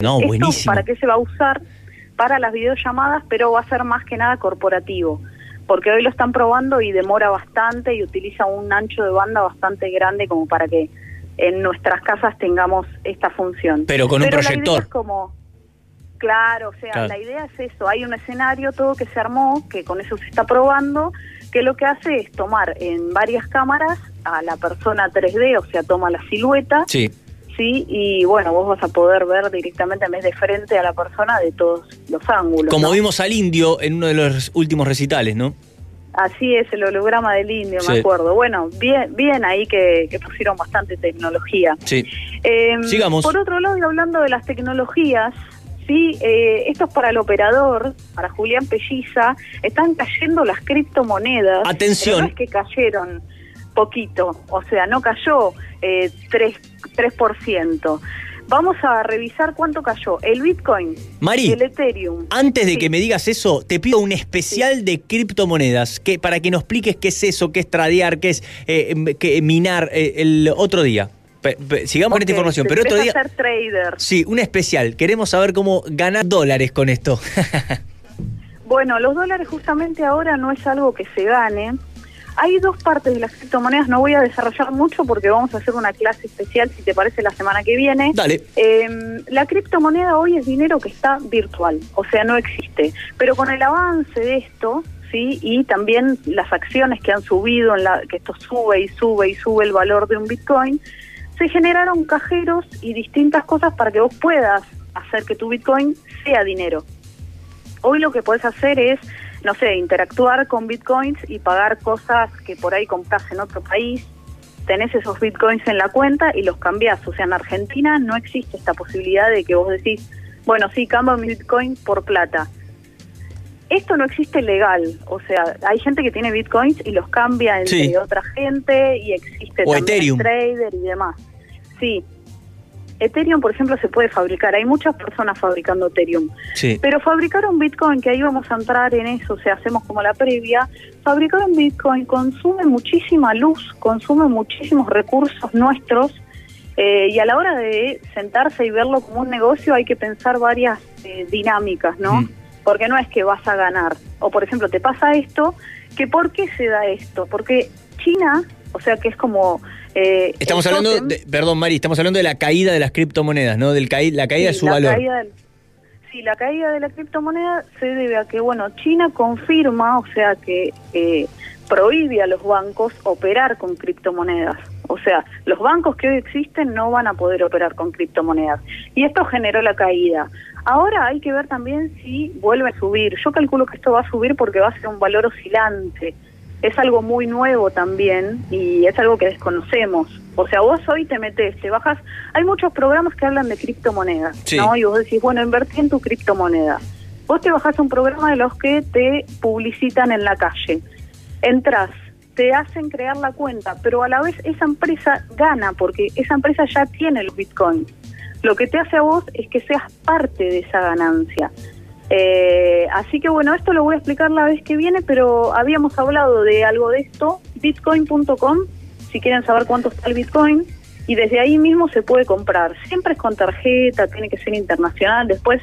No, Esto, buenísimo. ¿Para qué se va a usar? Para las videollamadas, pero va a ser más que nada corporativo. Porque hoy lo están probando y demora bastante y utiliza un ancho de banda bastante grande como para que en nuestras casas tengamos esta función. Pero con un la idea proyector. es como, claro, o sea, Claro. la idea es eso. Hay un escenario, todo que se armó, que con eso se está probando, que lo que hace es tomar en varias cámaras a la persona 3D, o sea, toma la silueta, Sí. Sí, y bueno, vos vas a poder ver directamente en vez de frente a la persona de todos los ángulos. Como ¿no? vimos al indio en uno de los últimos recitales, ¿no? Así es, el holograma del indio, Sí. me acuerdo. Bueno, bien, bien ahí que, que pusieron bastante tecnología. Sí. Eh, Sigamos. Por otro lado, y hablando de las tecnologías, sí, eh, esto es para el operador, para Julián Pelliza, están cayendo las criptomonedas. Atención. Es que cayeron poquito, o sea, no cayó eh, 3, 3%. Vamos a revisar cuánto cayó el Bitcoin, Mari, el Ethereum. Antes de Sí. que me digas eso, te pido un especial de criptomonedas que, para que nos expliques qué es eso, qué es tradear, qué es eh, em, qué- minar eh, el otro día. Pe- pe- sigamos con esta información, ¿te pero otro día... hacer trader. Sí, un especial. Queremos saber cómo ganar dólares con esto. Bueno, los dólares justamente ahora no es algo que se gane. Hay dos partes de las criptomonedas, no voy a desarrollar mucho porque vamos a hacer una clase especial, si te parece, la semana que viene. Dale. Eh, la criptomoneda hoy es dinero que está virtual, o sea, no existe. Pero con el avance de esto, sí, y también las acciones que han subido, en la, que esto sube y sube y sube el valor de un Bitcoin, se generaron cajeros y distintas cosas para que vos puedas hacer que tu Bitcoin sea dinero. Hoy lo que podés hacer es, no sé, interactuar con bitcoins y pagar cosas que por ahí compras en otro país. Tenés esos bitcoins en la cuenta y los cambiás. O sea, en Argentina no existe esta posibilidad de que vos decís, bueno, sí, cambio mi bitcoin por plata. Esto no existe legal. O sea, hay gente que tiene bitcoins y los cambia entre Sí. otra gente y existe O también Ethereum. trader y demás. Sí. Ethereum, por ejemplo, se puede fabricar. Hay muchas personas fabricando Ethereum. Sí. Pero fabricar un Bitcoin, que ahí vamos a entrar en eso, o sea, hacemos como la previa, fabricar un Bitcoin consume muchísima luz, consume muchísimos recursos nuestros, eh, y a la hora de sentarse y verlo como un negocio hay que pensar varias eh, dinámicas, ¿no? Mm. Porque no es que vas a ganar. O, por ejemplo, te pasa esto, que ¿por qué se da esto? Porque China, o sea, que es como... eh, Estamos hablando, de, perdón Mari, estamos hablando de la caída de las criptomonedas, ¿no? Del caí- la caída de su la valor. caída del- sí, la caída de la criptomoneda se debe a que, bueno, China confirma, o sea, que eh, prohíbe a los bancos operar con criptomonedas. O sea, los bancos que hoy existen no van a poder operar con criptomonedas. Y esto generó la caída. Ahora hay que ver también si vuelve a subir. Yo calculo que esto va a subir porque va a ser un valor oscilante. Es algo muy nuevo también y es algo que desconocemos. O sea, vos hoy te metes, te bajas. Hay muchos programas que hablan de criptomonedas, Sí. ¿no? Y vos decís, bueno, invertí en tu criptomoneda. Vos te bajás un programa de los que te publicitan en la calle. Entras, te hacen crear la cuenta, pero a la vez esa empresa gana porque esa empresa ya tiene los bitcoins. Lo que te hace a vos es que seas parte de esa ganancia. Eh, así que bueno, esto lo voy a explicar la vez que viene, pero habíamos hablado de algo de esto, bitcoin.com, si quieren saber cuánto está el bitcoin, y desde ahí mismo se puede comprar. Siempre es con tarjeta, tiene que ser internacional, después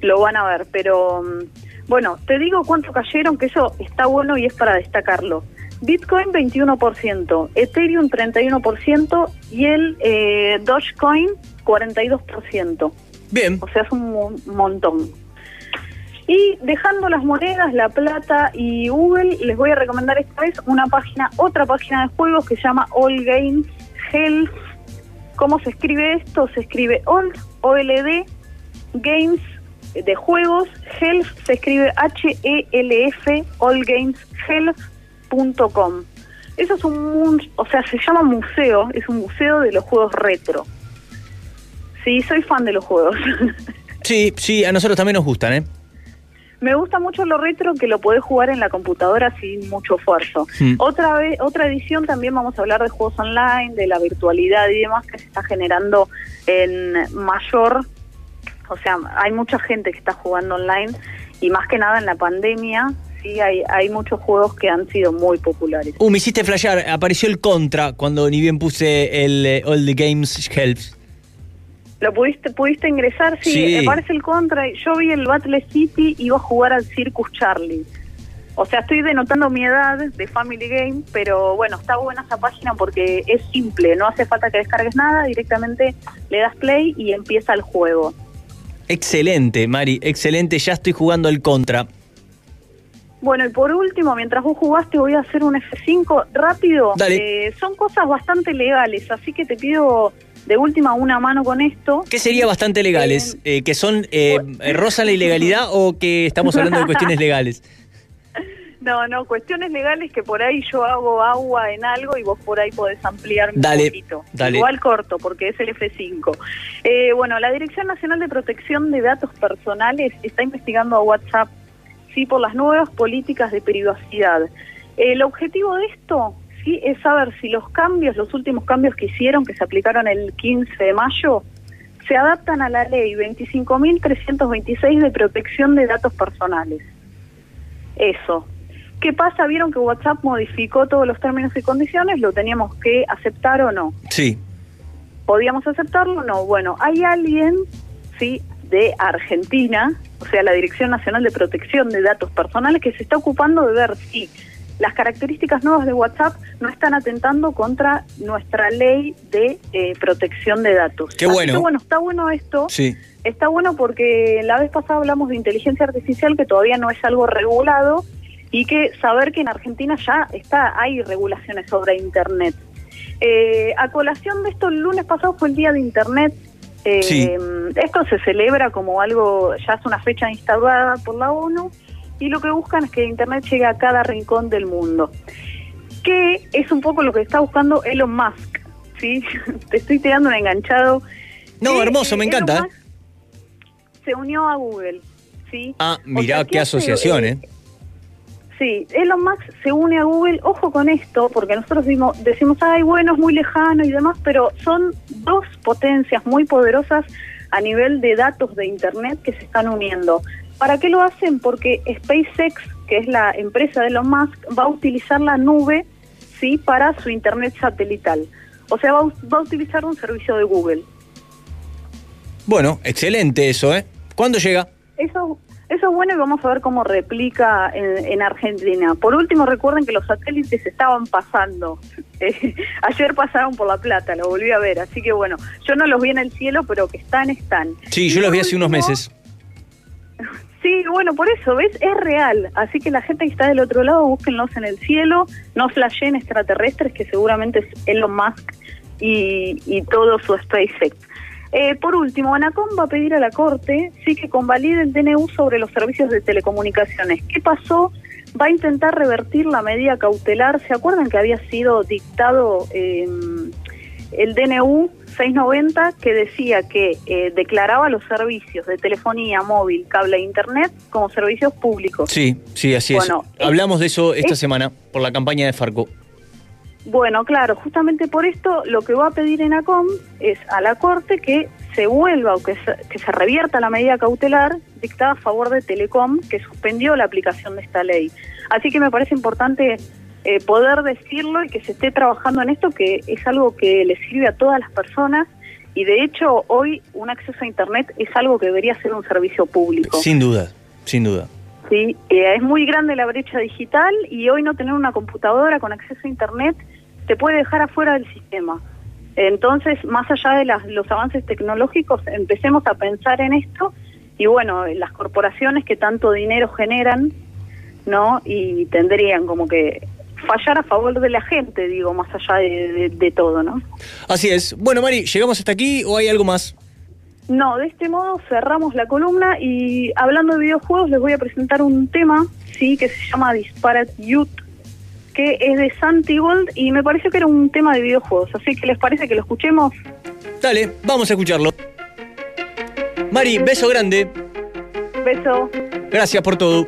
lo van a ver, pero mm, bueno, te digo cuánto cayeron, que eso está bueno y es para destacarlo. Bitcoin 21%, Ethereum 31% y el eh, Dogecoin 42%. Bien. O sea, es un mo- montón. Y dejando las monedas, la plata y Google, les voy a recomendar esta vez una página, otra página de juegos que se llama All Games Health. ¿Cómo se escribe esto? Se escribe All, OLD, Games de juegos, Health se escribe H-E-L-F, allgameshealth.com. Eso es un, o sea, se llama museo, es un museo de los juegos retro. Sí, soy fan de los juegos. Sí, sí, a nosotros también nos gustan, ¿eh? Me gusta mucho lo retro que lo podés jugar en la computadora sin mucho esfuerzo. Otra vez, otra edición también vamos a hablar de juegos online, de la virtualidad y demás que se está generando en mayor, o sea, hay mucha gente que está jugando online y más que nada en la pandemia, sí hay hay muchos juegos que han sido muy populares. Uh, me hiciste flashear, apareció el contra cuando ni bien puse el eh, All the Games Helps. ¿Lo pudiste pudiste ingresar? Sí, Sí. me parece el contra. Yo vi el Battle City y iba a jugar al Circus Charlie. O sea, estoy denotando mi edad de Family Game, pero bueno, está buena esa página porque es simple, no hace falta que descargues nada, directamente le das play y empieza el juego. Excelente, Mari, excelente. Ya estoy jugando el contra. Bueno, y por último, mientras vos jugaste, voy a hacer un F5 rápido. Dale. Eh, son cosas bastante legales, así que te pido de última una mano con esto. ¿Qué sería bastante legales? Eh, ¿Que son eh, rozan la ilegalidad o que estamos hablando de cuestiones legales? No, no, cuestiones legales que por ahí yo hago agua en algo y vos por ahí podés ampliarme Dale, un poquito. dale. Igual corto, porque es el F5. Eh, bueno, la Dirección Nacional de Protección de Datos Personales está investigando a WhatsApp, sí, por las nuevas políticas de privacidad. El objetivo de esto, sí, es saber si los cambios, los últimos cambios que hicieron, que se aplicaron el 15 de mayo, se adaptan a la ley 25.326 de protección de datos personales. Eso. ¿Qué pasa? Vieron que WhatsApp modificó todos los términos y condiciones, lo teníamos que aceptar o no. Sí. ¿Podíamos aceptarlo o no? Bueno, hay alguien, sí, de Argentina, o sea, la Dirección Nacional de Protección de Datos Personales, que se está ocupando de ver si las características nuevas de WhatsApp no están atentando contra nuestra ley de eh, protección de datos. Qué Así bueno. que, bueno, está bueno esto. Sí. Está bueno porque la vez pasada hablamos de inteligencia artificial que todavía no es algo regulado y que saber que en Argentina ya está hay regulaciones sobre Internet. Eh, a colación de esto, el lunes pasado fue el Día de Internet. Eh, Sí. Esto se celebra como algo, ya es una fecha instaurada por la ONU y lo que buscan es que Internet llegue a cada rincón del mundo. Que es un poco lo que está buscando Elon Musk. ¿sí? Te estoy tirando un enganchado. No, Que, hermoso, eh, me Elon encanta. Musk se unió a Google, ¿sí? Ah, O mirá sea, qué asociación, ¿eh? Sí, Elon Musk se une a Google, ojo con esto, porque nosotros decimos, decimos, ay, bueno, es muy lejano y demás, pero son dos potencias muy poderosas a nivel de datos de Internet que se están uniendo. ¿Para qué lo hacen? Porque SpaceX, que es la empresa de Elon Musk, va a utilizar la nube, ¿sí?, para su Internet satelital. O sea, va, a- va a utilizar un servicio de Google. Bueno, excelente eso, ¿eh? ¿Cuándo llega? Eso, eso es bueno y vamos a ver cómo replica en, en Argentina. Por último, recuerden que los satélites estaban pasando. Eh, ayer pasaron por La Plata, lo volví a ver. Así que bueno, yo no los vi en el cielo, pero que están, están. Sí, Y yo los vi hace unos meses. Sí, bueno, por eso, ¿ves? Es real. Así que la gente que está del otro lado, búsquenlos en el cielo, no flashen extraterrestres, que seguramente es Elon Musk y, y todo su SpaceX. Eh, por último, Anacom va a pedir a la Corte sí que convalide el DNU sobre los servicios de telecomunicaciones. ¿Qué pasó? Va a intentar revertir la medida cautelar. ¿Se acuerdan que había sido dictado eh, el DNU 690 que decía que eh, declaraba los servicios de telefonía móvil, cable e internet como servicios públicos? Sí, sí, así Bueno, es. Hablamos de eso esta es- semana por la campaña de Farco. Bueno, claro, justamente por esto lo que va a pedir ENACOM es a la Corte que se vuelva o que se, que se revierta la medida cautelar dictada a favor de Telecom que suspendió la aplicación de esta ley. Así que me parece importante eh, poder decirlo y que se esté trabajando en esto, que es algo que le sirve a todas las personas y de hecho hoy un acceso a Internet es algo que debería ser un servicio público. Sin duda, sin duda. Sí, eh, es muy grande la brecha digital y hoy no tener una computadora con acceso a Internet te puede dejar afuera del sistema. Entonces, más allá de las- los avances tecnológicos, empecemos a pensar en esto y bueno, las corporaciones que tanto dinero generan, ¿no? Y tendrían como que fallar a favor de la gente, digo, más allá de, de- de todo, ¿no? Así es. Bueno, Mari, ¿llegamos hasta aquí o hay algo más? No, de este modo cerramos la columna y hablando de videojuegos les voy a presentar un tema, sí, que se llama Disparate Youth, que es de Santi Gold y me pareció que era un tema de videojuegos, así que les parece que lo escuchemos. Dale, vamos a escucharlo. Mari, beso grande. Beso. Gracias por todo.